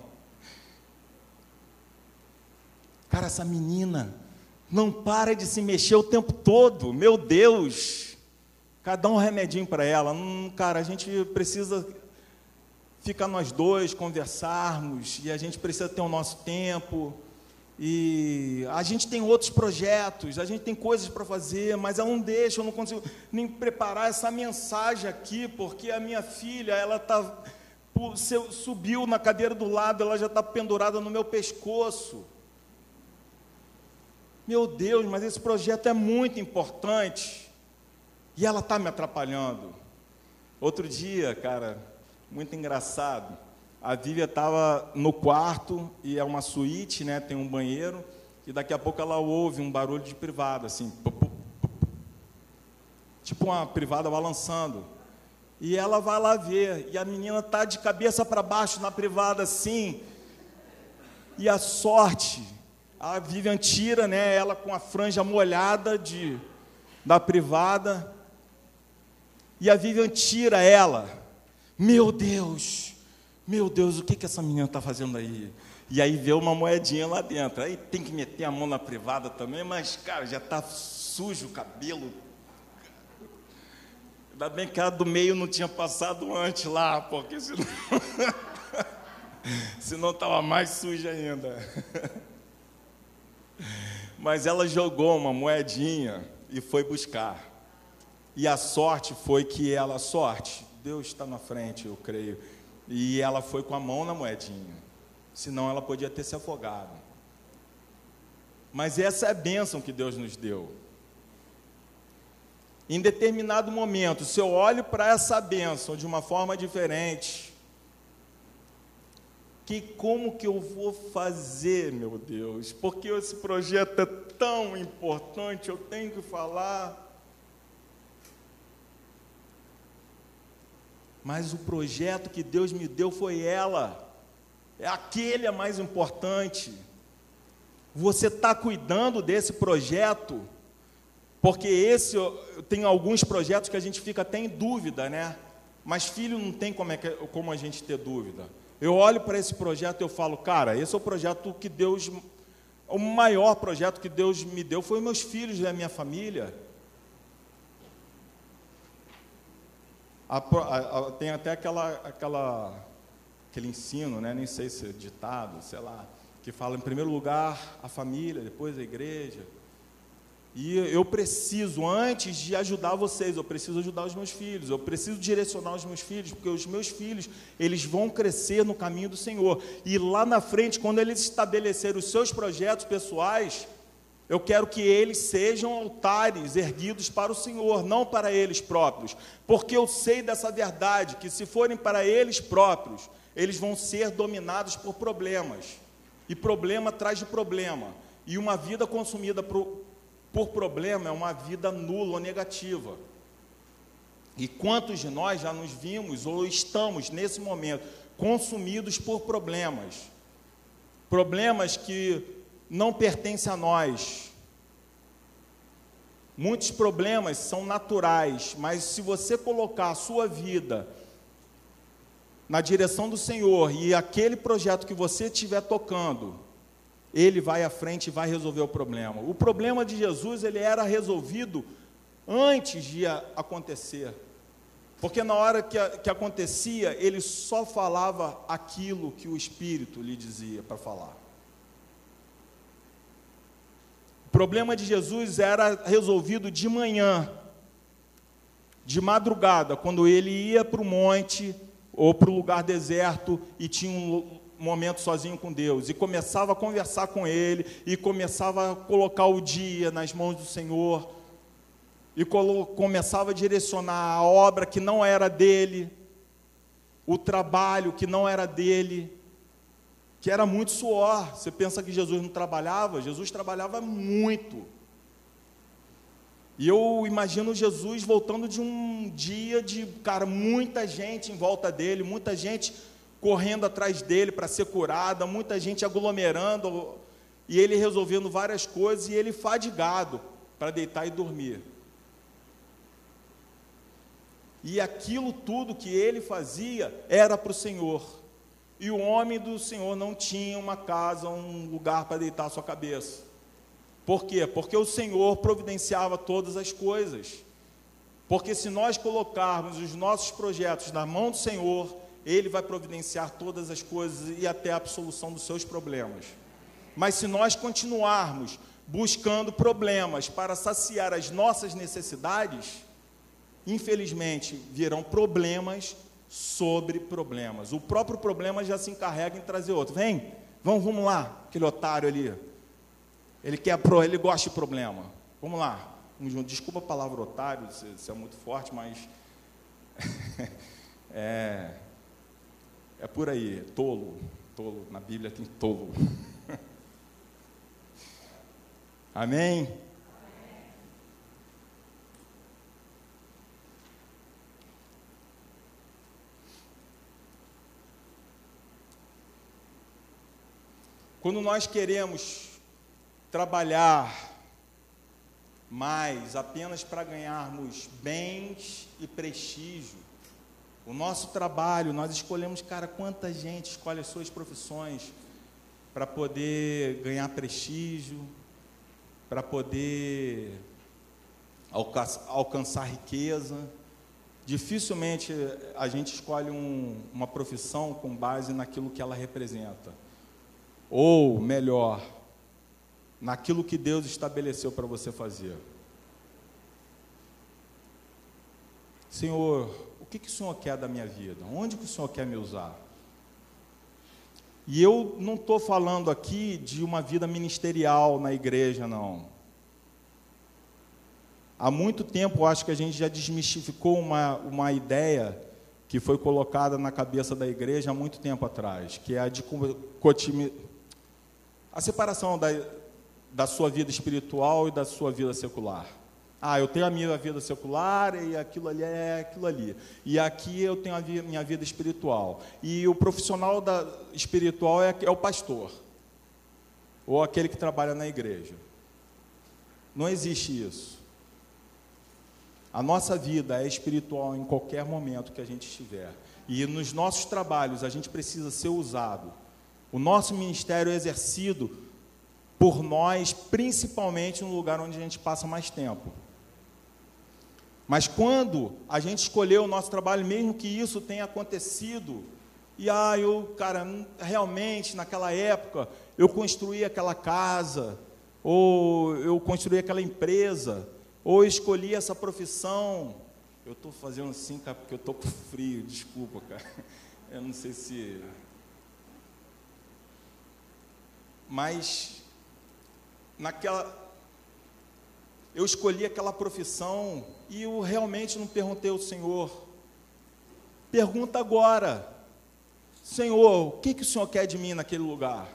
Cara, essa menina não para de se mexer o tempo todo. Meu Deus! Cada um remedinho para ela. Hum, cara, a gente precisa ficar nós dois, conversarmos, e a gente precisa ter o nosso tempo. E a gente tem outros projetos, a gente tem coisas para fazer, mas ela não deixa, eu não consigo nem preparar essa mensagem aqui, porque a minha filha, ela tá subiu na cadeira do lado, ela já está pendurada no meu pescoço. Meu Deus, mas esse projeto é muito importante. E ela está me atrapalhando. Outro dia, cara, muito engraçado. A Vívia estava no quarto e é uma suíte, né? Tem um banheiro e daqui a pouco ela ouve um barulho de privada, assim, tipo uma privada balançando. E ela vai lá ver e a menina tá de cabeça para baixo na privada, assim. E a sorte, a Vivian tira, né? Ela com a franja molhada de da privada. E a Vivian tira ela meu Deus, meu Deus, o que, que essa menina está fazendo aí? E aí vê uma moedinha lá dentro. Aí tem que meter a mão na privada também, mas, cara, já está sujo o cabelo. Ainda bem que a do meio não tinha passado antes lá, porque senão. [laughs] senão estava mais suja ainda. [laughs] Mas ela jogou uma moedinha e foi buscar. E a sorte foi que ela, sorte, Deus está na frente, eu creio. E ela foi com a mão na moedinha, senão ela podia ter se afogado. Mas essa é a bênção que Deus nos deu. Em determinado momento, se eu olho para essa bênção de uma forma diferente, que como que eu vou fazer, meu Deus? Porque esse projeto é tão importante, eu tenho que falar. mas o projeto que Deus me deu foi ela. É aquele é mais importante. Você está cuidando desse projeto, porque esse tem alguns projetos que a gente fica até em dúvida, né? Mas filho não tem como, é que, como a gente ter dúvida. Eu olho para esse projeto e eu falo, cara, esse é o projeto que Deus, o maior projeto que Deus me deu foi meus filhos e a minha família. A, a, a, tem até aquela, aquela, aquele ensino, né? nem sei se é ditado, sei lá, que fala em primeiro lugar a família, depois a igreja. E eu preciso, antes de ajudar vocês, eu preciso ajudar os meus filhos, eu preciso direcionar os meus filhos, porque os meus filhos, eles vão crescer no caminho do Senhor. E lá na frente, quando eles estabelecerem os seus projetos pessoais, eu quero que eles sejam altares erguidos para o Senhor, não para eles próprios, porque eu sei dessa verdade que se forem para eles próprios, eles vão ser dominados por problemas. E problema traz de problema. E uma vida consumida por, por problema é uma vida nula ou negativa. E quantos de nós já nos vimos ou estamos nesse momento consumidos por problemas? Problemas que não pertencem a nós. Muitos problemas são naturais, mas se você colocar a sua vida na direção do Senhor e aquele projeto que você estiver tocando, ele vai à frente e vai resolver o problema. O problema de Jesus, ele era resolvido antes de acontecer. Porque na hora que, que acontecia, ele só falava aquilo que o Espírito lhe dizia para falar. O problema de Jesus era resolvido de manhã, de madrugada, quando ele ia para o monte ou para o lugar deserto e tinha um momento sozinho com Deus e começava a conversar com Ele e começava a colocar o dia nas mãos do Senhor e começava a direcionar a obra que não era dele, o trabalho que não era dele, que era muito suor. Você pensa que Jesus não trabalhava? Jesus trabalhava muito. E eu imagino Jesus voltando de um dia de, cara, muita gente em volta dele, muita gente correndo atrás dele para ser curada, muita gente aglomerando, e ele resolvendo várias coisas, e ele fadigado para deitar e dormir. E aquilo tudo que ele fazia era para o Senhor. E o homem do Senhor não tinha uma casa, um lugar para deitar sua cabeça. Por quê? Porque o Senhor providenciava todas as coisas. Porque se nós colocarmos os nossos projetos na mão do Senhor, ele vai providenciar todas as coisas e até a absolução dos seus problemas. Mas se nós continuarmos buscando problemas para saciar as nossas necessidades, infelizmente virão problemas sobre problemas. O próprio problema já se encarrega em trazer outro. Vem, vamos, vamos lá, aquele otário ali. Ele quer, ele gosta de problema. Vamos lá. Desculpa a palavra otário, isso é muito forte, mas [laughs] é, é por aí, tolo. Tolo, na Bíblia tem tolo. [laughs] Amém? Quando nós queremos trabalhar mais apenas para ganharmos bens e prestígio, o nosso trabalho, nós escolhemos, cara, quanta gente escolhe as suas profissões para poder ganhar prestígio, para poder alcançar riqueza. Dificilmente a gente escolhe um, uma profissão com base naquilo que ela representa. Ou, melhor, naquilo que Deus estabeleceu para você fazer. Senhor, que, que o Senhor quer da minha vida? Onde que o Senhor quer me usar? E eu não estou falando aqui de uma vida ministerial na igreja, não. Há muito tempo, acho que a gente já desmistificou uma, uma ideia que foi colocada na cabeça da igreja há muito tempo atrás, que é a de a separação da, da sua vida espiritual e da sua vida secular. Ah, eu tenho a minha vida secular e aquilo ali é aquilo ali. E aqui eu tenho a minha vida espiritual. E o profissional da, espiritual é, é o pastor. Ou aquele que trabalha na igreja. Não existe isso. A nossa vida é espiritual em qualquer momento que a gente estiver. E nos nossos trabalhos a gente precisa ser usado. O nosso ministério é exercido por nós, principalmente no lugar onde a gente passa mais tempo. Mas quando a gente escolheu o nosso trabalho, mesmo que isso tenha acontecido, e ah, eu, cara, realmente naquela época eu construí aquela casa, ou eu construí aquela empresa, ou escolhi essa profissão. Eu estou fazendo assim, cara, porque eu estou com frio, desculpa, cara. [laughs] Eu não sei se. Mas, naquela, eu escolhi aquela profissão e eu realmente não perguntei ao Senhor. Pergunta agora, Senhor, o que, que o Senhor quer de mim naquele lugar?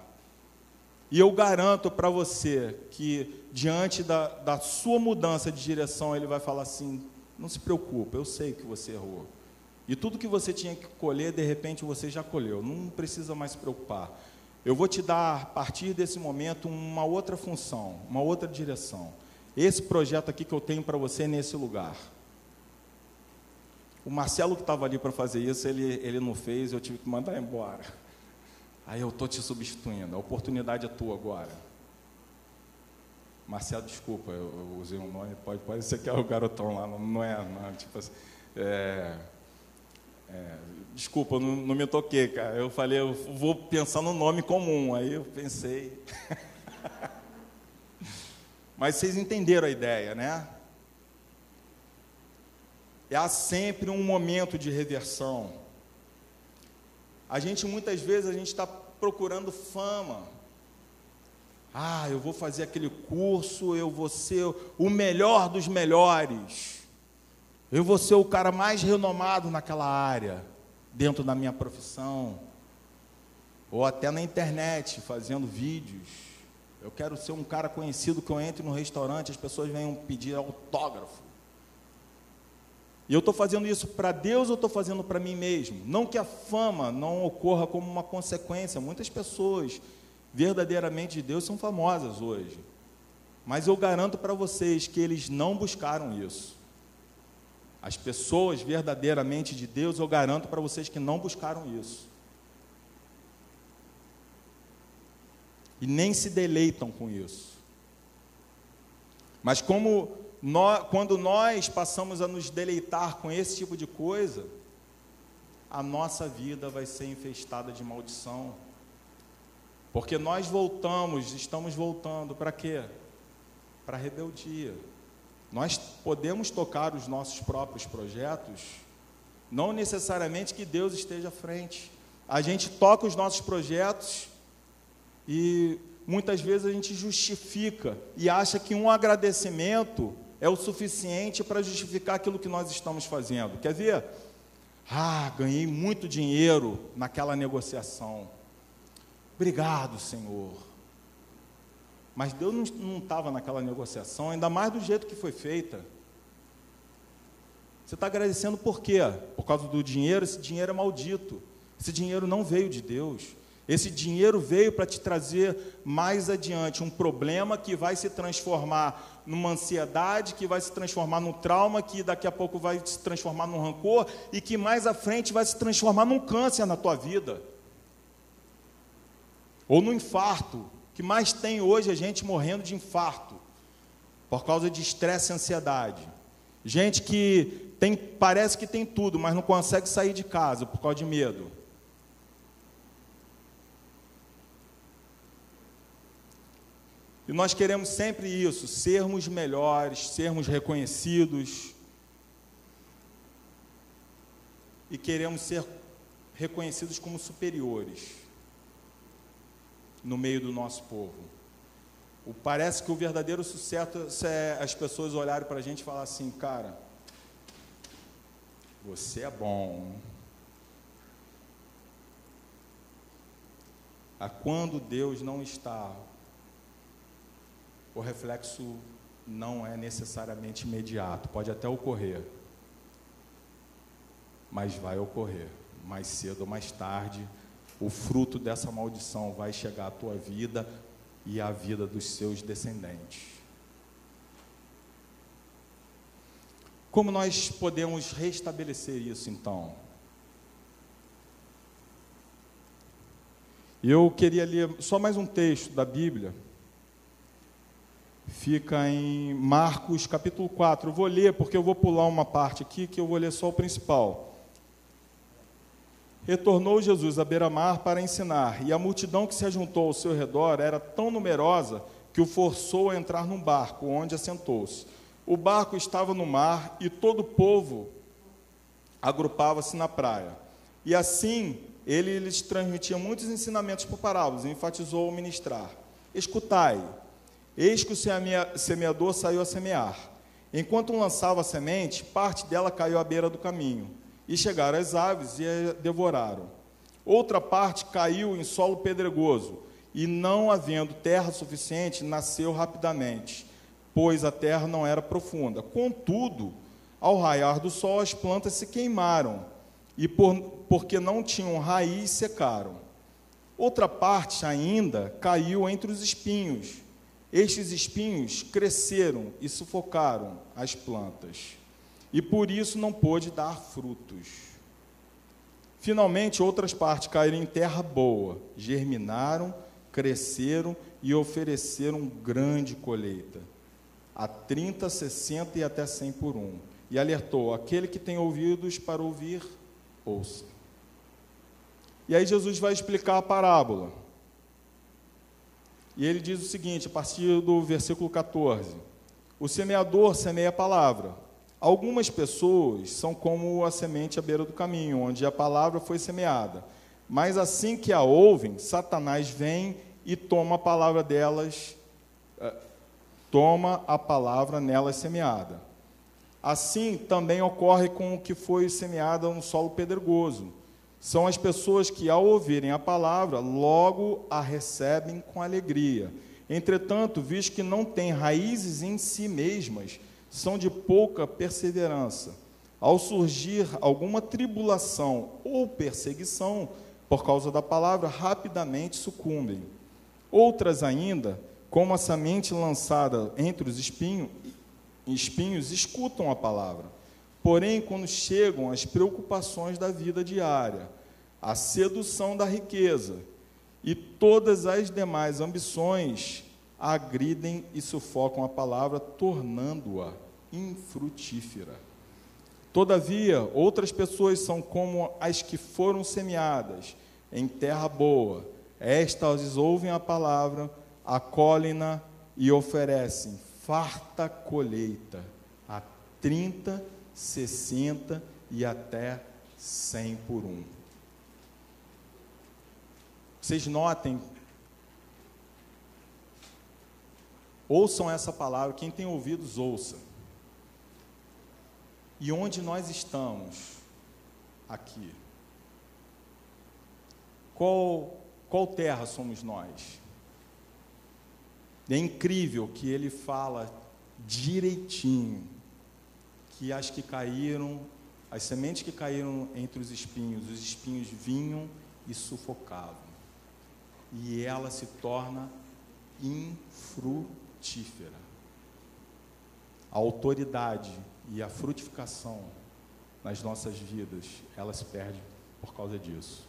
E eu garanto para você que, diante da, da sua mudança de direção, ele vai falar assim: não se preocupe, eu sei que você errou. E tudo que você tinha que colher, de repente você já colheu, não precisa mais se preocupar. Eu vou te dar, a partir desse momento, uma outra função, uma outra direção. Esse projeto aqui que eu tenho para você nesse lugar. O Marcelo que estava ali para fazer isso, ele, ele não fez, eu tive que mandar embora. Aí eu estou te substituindo, a oportunidade é tua agora. Marcelo, desculpa, eu, eu usei um nome, pode, pode ser que é o garotão lá, não, não é, não, tipo assim, é, é, desculpa, não, não, me toquei, cara. Eu falei, eu vou pensar no nome comum, aí eu pensei. [laughs] Mas vocês entenderam a ideia, né? Há sempre um momento de reversão. A gente muitas vezes a gente está procurando fama. Ah, eu vou fazer aquele curso, eu vou ser o melhor dos melhores. Eu vou ser o cara mais renomado naquela área, dentro da minha profissão, ou até na internet, fazendo vídeos. Eu quero ser um cara conhecido que eu entre no restaurante, as pessoas venham pedir autógrafo. E eu estou fazendo isso para Deus ou estou fazendo para mim mesmo? Não que a fama não ocorra como uma consequência. Muitas pessoas verdadeiramente de Deus são famosas hoje. Mas eu garanto para vocês que eles não buscaram isso. As pessoas verdadeiramente de Deus, eu garanto para vocês que não buscaram isso. E nem se deleitam com isso. Mas como nós, quando nós passamos a nos deleitar com esse tipo de coisa, a nossa vida vai ser infestada de maldição. Porque nós voltamos, estamos voltando para quê? Para rebeldia. Nós podemos tocar os nossos próprios projetos, não necessariamente que Deus esteja à frente. A gente toca os nossos projetos e muitas vezes a gente justifica e acha que um agradecimento é o suficiente para justificar aquilo que nós estamos fazendo. Quer ver? Ah, ganhei muito dinheiro naquela negociação. Obrigado, Senhor. Mas Deus não estava naquela negociação, ainda mais do jeito que foi feita. Você está agradecendo por quê? Por causa do dinheiro? Esse dinheiro é maldito. Esse dinheiro não veio de Deus. Esse dinheiro veio para te trazer mais adiante um problema que vai se transformar numa ansiedade, que vai se transformar num trauma, que daqui a pouco vai se transformar num rancor e que mais à frente vai se transformar num câncer na tua vida. Ou no infarto, que mais tem hoje a gente morrendo de infarto por causa de estresse e ansiedade. Gente que tem, parece que tem tudo, mas não consegue sair de casa por causa de medo. E nós queremos sempre isso, sermos melhores, sermos reconhecidos. E queremos ser reconhecidos como superiores no meio do nosso povo. O, parece que o verdadeiro sucesso é as pessoas olharem para a gente e falar assim, cara, você é bom. A quando Deus não está, o reflexo não é necessariamente imediato, pode até ocorrer, mas vai ocorrer, mais cedo ou mais tarde, o fruto dessa maldição vai chegar à tua vida e à vida dos seus descendentes. Como nós podemos restabelecer isso então? Eu queria ler só mais um texto da Bíblia fica em Marcos capítulo 4. Eu vou ler porque eu vou pular uma parte aqui que eu vou ler só o principal. Retornou Jesus à beira-mar para ensinar, e a multidão que se ajuntou ao seu redor era tão numerosa que o forçou a entrar num barco, onde assentou-se. O barco estava no mar e todo o povo agrupava-se na praia. E assim ele lhes transmitia muitos ensinamentos por parábolas e enfatizou ao ministrar: Escutai, Eis que o semeador saiu a semear. Enquanto lançava a semente, parte dela caiu à beira do caminho, e chegaram as aves e a devoraram. Outra parte caiu em solo pedregoso, e, não havendo terra suficiente, nasceu rapidamente, pois a terra não era profunda. Contudo, ao raiar do sol, as plantas se queimaram, e por, porque não tinham raiz, secaram. Outra parte ainda caiu entre os espinhos. Estes espinhos cresceram e sufocaram as plantas, e por isso não pôde dar frutos. Finalmente, outras partes caíram em terra boa, germinaram, cresceram e ofereceram grande colheita, a 30, 60 e até 100 por um. E alertou: aquele que tem ouvidos para ouvir, ouça. E aí Jesus vai explicar a parábola. E ele diz o seguinte, a partir do versículo 14: O semeador semeia a palavra. Algumas pessoas são como a semente à beira do caminho, onde a palavra foi semeada. Mas assim que a ouvem, Satanás vem e toma a palavra delas, eh, toma a palavra nelas semeada. Assim também ocorre com o que foi semeada no solo pedregoso são as pessoas que, ao ouvirem a palavra, logo a recebem com alegria. Entretanto, visto que não têm raízes em si mesmas, são de pouca perseverança. Ao surgir alguma tribulação ou perseguição por causa da palavra, rapidamente sucumbem. Outras ainda, como a semente lançada entre os espinhos, espinhos escutam a palavra Porém, quando chegam as preocupações da vida diária, a sedução da riqueza e todas as demais ambições, agridem e sufocam a palavra, tornando-a infrutífera. Todavia, outras pessoas são como as que foram semeadas em terra boa. Estas ouvem a palavra, acolhem-na e oferecem farta colheita a 30 60 e até 100 por um. Vocês notem, ouçam essa palavra, quem tem ouvidos, ouça. E onde nós estamos aqui? Qual, qual terra somos nós? É incrível que ele fala direitinho que as que caíram, as sementes que caíram entre os espinhos, os espinhos vinham e sufocavam. E ela se torna infrutífera. A autoridade e a frutificação nas nossas vidas, ela se perde por causa disso.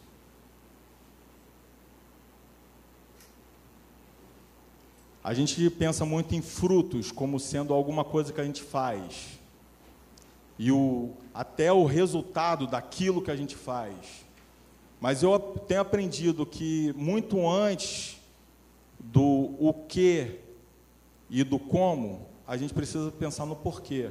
A gente pensa muito em frutos como sendo alguma coisa que a gente faz e o, até o resultado daquilo que a gente faz. Mas eu tenho aprendido que muito antes do o que e do como, a gente precisa pensar no porquê.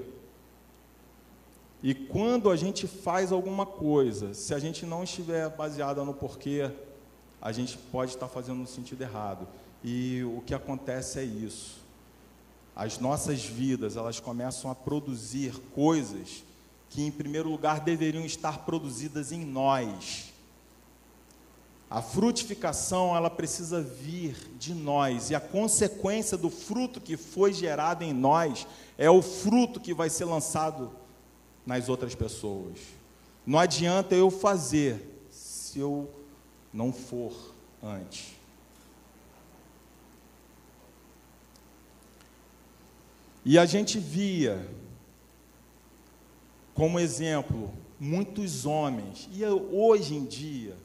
E quando a gente faz alguma coisa, se a gente não estiver baseada no porquê, a gente pode estar fazendo no sentido errado. E o que acontece é isso as nossas vidas, elas começam a produzir coisas que, em primeiro lugar, deveriam estar produzidas em nós. A frutificação, ela precisa vir de nós, e a consequência do fruto que foi gerado em nós é o fruto que vai ser lançado nas outras pessoas. Não adianta eu fazer se eu não for antes. E a gente via, como exemplo, muitos homens, e hoje em dia,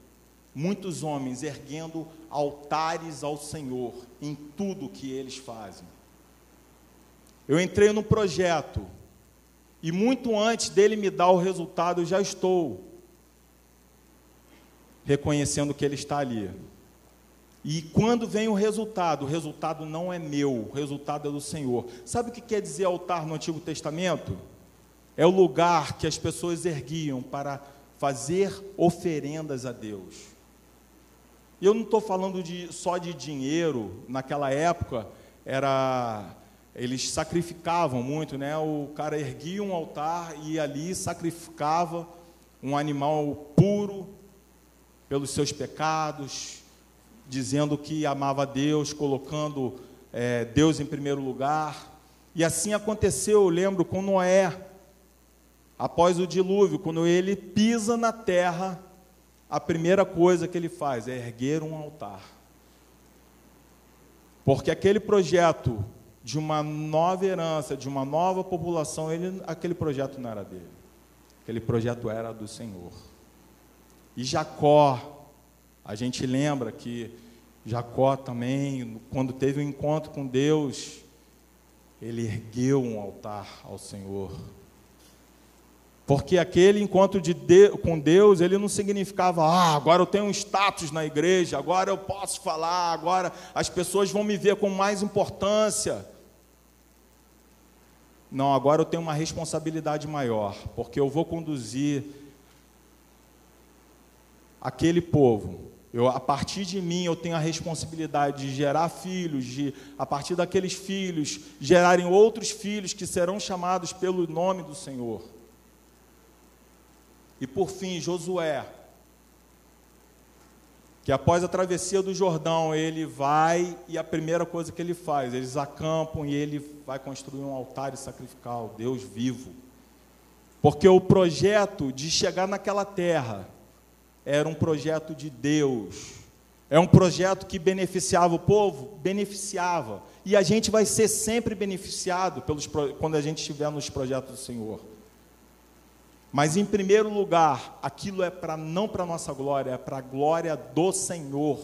muitos homens erguendo altares ao Senhor em tudo que eles fazem. Eu entrei no projeto, e muito antes dele me dar o resultado, eu já estou reconhecendo que ele está ali. E quando vem o resultado, o resultado não é meu, o resultado é do Senhor. Sabe o que quer dizer altar no Antigo Testamento? É o lugar que as pessoas erguiam para fazer oferendas a Deus. E eu não estou falando de, só de dinheiro, naquela época era eles sacrificavam muito, né? O cara erguia um altar e ali sacrificava um animal puro pelos seus pecados, dizendo que amava Deus, colocando é, Deus em primeiro lugar. E assim aconteceu, eu lembro, com Noé, após o dilúvio, quando ele pisa na terra, a primeira coisa que ele faz é erguer um altar. Porque aquele projeto de uma nova herança, de uma nova população, ele, aquele projeto não era dele. Aquele projeto era do Senhor. E Jacó, a gente lembra que Jacó também, quando teve um encontro com Deus, ele ergueu um altar ao Senhor. Porque aquele encontro de com Deus, ele não significava, ah, agora eu tenho um status na igreja, agora eu posso falar, agora as pessoas vão me ver com mais importância. Não, agora eu tenho uma responsabilidade maior, porque eu vou conduzir aquele povo eu, a partir de mim, eu tenho a responsabilidade de gerar filhos, de, a partir daqueles filhos, gerarem outros filhos que serão chamados pelo nome do Senhor. E por fim, Josué, que após a travessia do Jordão, ele vai e a primeira coisa que ele faz, eles acampam e ele vai construir um altar e sacrificar ao Deus vivo. Porque o projeto de chegar naquela terra, era um projeto de Deus. É um projeto que beneficiava o povo? Beneficiava. E a gente vai ser sempre beneficiado pelos, quando a gente estiver nos projetos do Senhor. Mas em primeiro lugar, aquilo é para não para nossa glória, é para a glória do Senhor.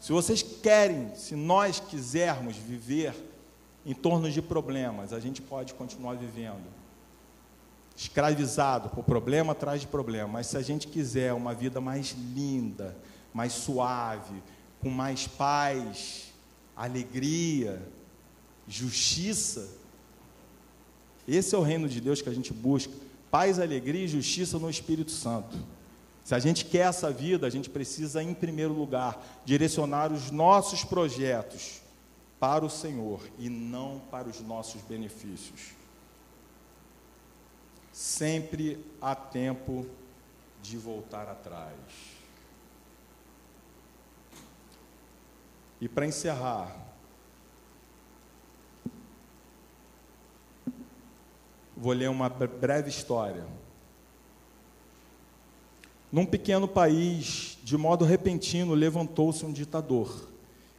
Se vocês querem, se nós quisermos viver em torno de problemas, a gente pode continuar vivendo escravizado por problema atrás de problema. Mas se a gente quiser uma vida mais linda, mais suave, com mais paz, alegria, justiça, esse é o reino de Deus que a gente busca. Paz, alegria e justiça no Espírito Santo. Se a gente quer essa vida, a gente precisa, em primeiro lugar, direcionar os nossos projetos para o Senhor e não para os nossos benefícios. Sempre há tempo de voltar atrás. E para encerrar, vou ler uma breve história. Num pequeno país, de modo repentino, levantou-se um ditador,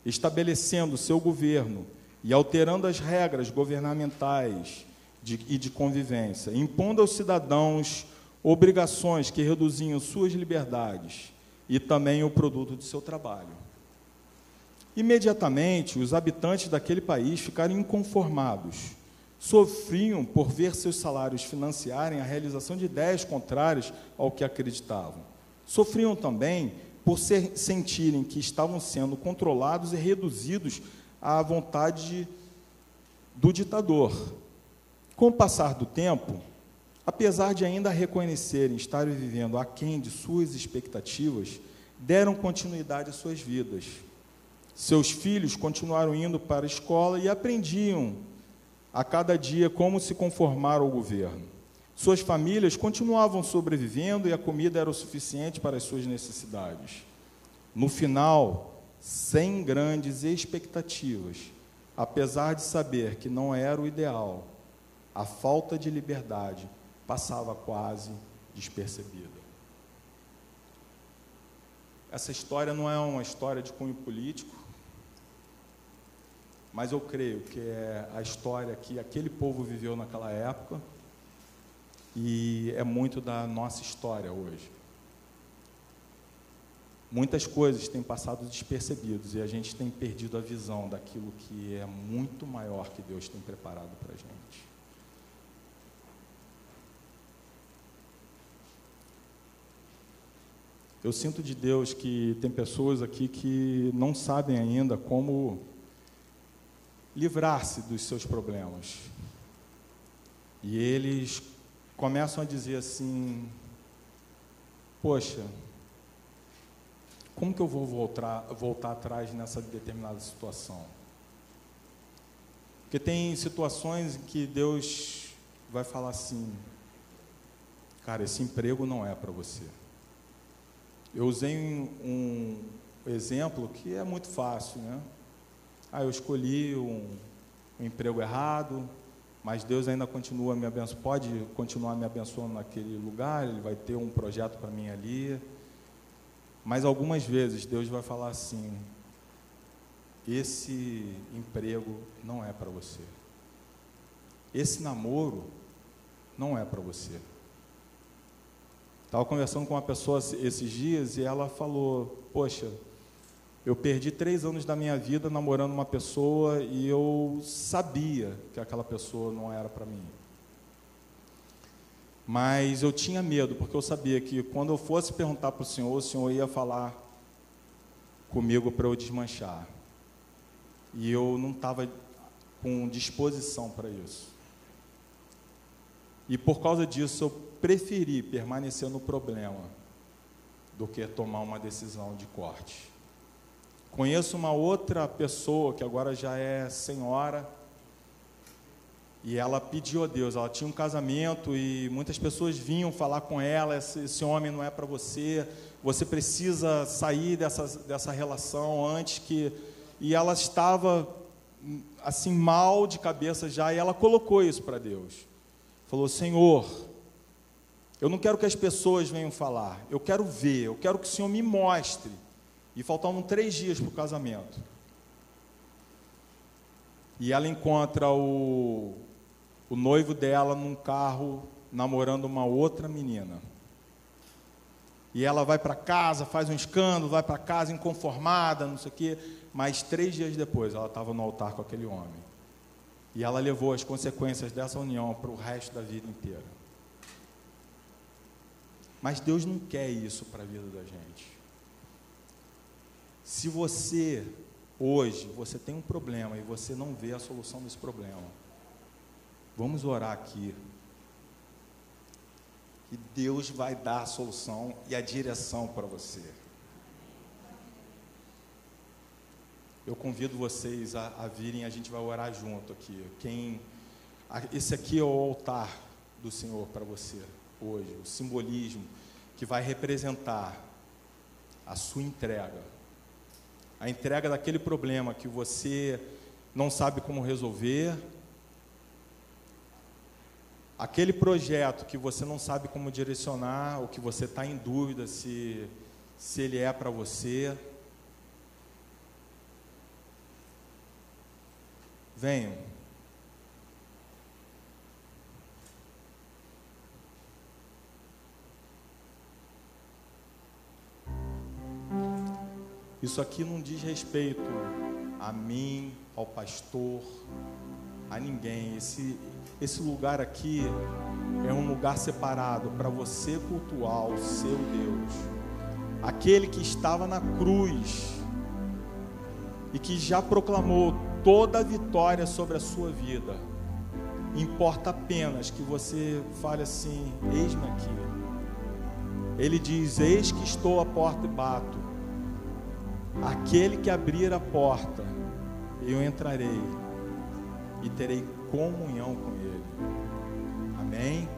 estabelecendo seu governo e alterando as regras governamentais de, e de convivência, impondo aos cidadãos obrigações que reduziam suas liberdades e também o produto de seu trabalho. Imediatamente, os habitantes daquele país ficaram inconformados. Sofriam por ver seus salários financiarem a realização de ideias contrárias ao que acreditavam. Sofriam também por ser, sentirem que estavam sendo controlados e reduzidos à vontade do ditador, com o passar do tempo, apesar de ainda reconhecerem estar vivendo aquém de suas expectativas, deram continuidade às suas vidas. Seus filhos continuaram indo para a escola e aprendiam a cada dia como se conformar ao governo. Suas famílias continuavam sobrevivendo e a comida era o suficiente para as suas necessidades. No final, sem grandes expectativas, apesar de saber que não era o ideal, a falta de liberdade passava quase despercebida. Essa história não é uma história de cunho político, mas eu creio que é a história que aquele povo viveu naquela época e é muito da nossa história hoje. Muitas coisas têm passado despercebidas e a gente tem perdido a visão daquilo que é muito maior que Deus tem preparado para a gente. Eu sinto de Deus que tem pessoas aqui que não sabem ainda como livrar-se dos seus problemas. E eles começam a dizer assim: Poxa, como que eu vou voltar, voltar atrás nessa determinada situação? Porque tem situações em que Deus vai falar assim: Cara, esse emprego não é para você. Eu usei um, exemplo que é muito fácil, né? Ah, eu escolhi um, um emprego errado, mas Deus ainda continua me abençoando, pode continuar me abençoando naquele lugar, Ele vai ter um projeto para mim ali. Mas algumas vezes Deus vai falar assim: esse emprego não é para você. Esse namoro não é para você. Estava conversando com uma pessoa esses dias e ela falou: Poxa, eu perdi três anos da minha vida namorando uma pessoa e eu sabia que aquela pessoa não era para mim. Mas eu tinha medo, porque eu sabia que quando eu fosse perguntar para o Senhor, o Senhor ia falar comigo para eu desmanchar. E eu não estava com disposição para isso. E por causa disso, eu preferi permanecer no problema do que tomar uma decisão de corte. Conheço uma outra pessoa que agora já é senhora, e ela pediu a Deus, ela tinha um casamento e muitas pessoas vinham falar com ela: esse, esse homem não é para você, você precisa sair dessa, dessa relação antes que. E ela estava assim mal de cabeça já, e ela colocou isso para Deus. Falou: Senhor, eu não quero que as pessoas venham falar, eu quero ver, eu quero que o Senhor me mostre. E faltavam três dias para o casamento. E ela encontra o, o noivo dela num carro namorando uma outra menina. E ela vai para casa, faz um escândalo, vai para casa inconformada, não sei o quê. Mas três dias depois ela estava no altar com aquele homem. E ela levou as consequências dessa união para o resto da vida inteira. Mas Deus não quer isso para a vida da gente. Se você, hoje, você tem um problema e você não vê a solução desse problema, vamos orar aqui. E Deus vai dar a solução e a direção para você. Eu convido vocês a, a virem, a gente vai orar junto aqui. Quem, esse aqui é o altar do Senhor para você hoje, o simbolismo que vai representar a sua entrega. A entrega daquele problema que você não sabe como resolver, aquele projeto que você não sabe como direcionar, ou que você está em dúvida se, se ele é para você. Venham. Isso aqui não diz respeito a mim, ao pastor, a ninguém. Esse, esse lugar aqui é um lugar separado para você cultuar o seu Deus, aquele que estava na cruz e que já proclamou toda a vitória sobre a sua vida. Importa apenas que você fale assim: Eis-me aqui. Ele diz: Eis que estou à porta e bato. Aquele que abrir a porta, eu entrarei e terei comunhão com ele. Amém?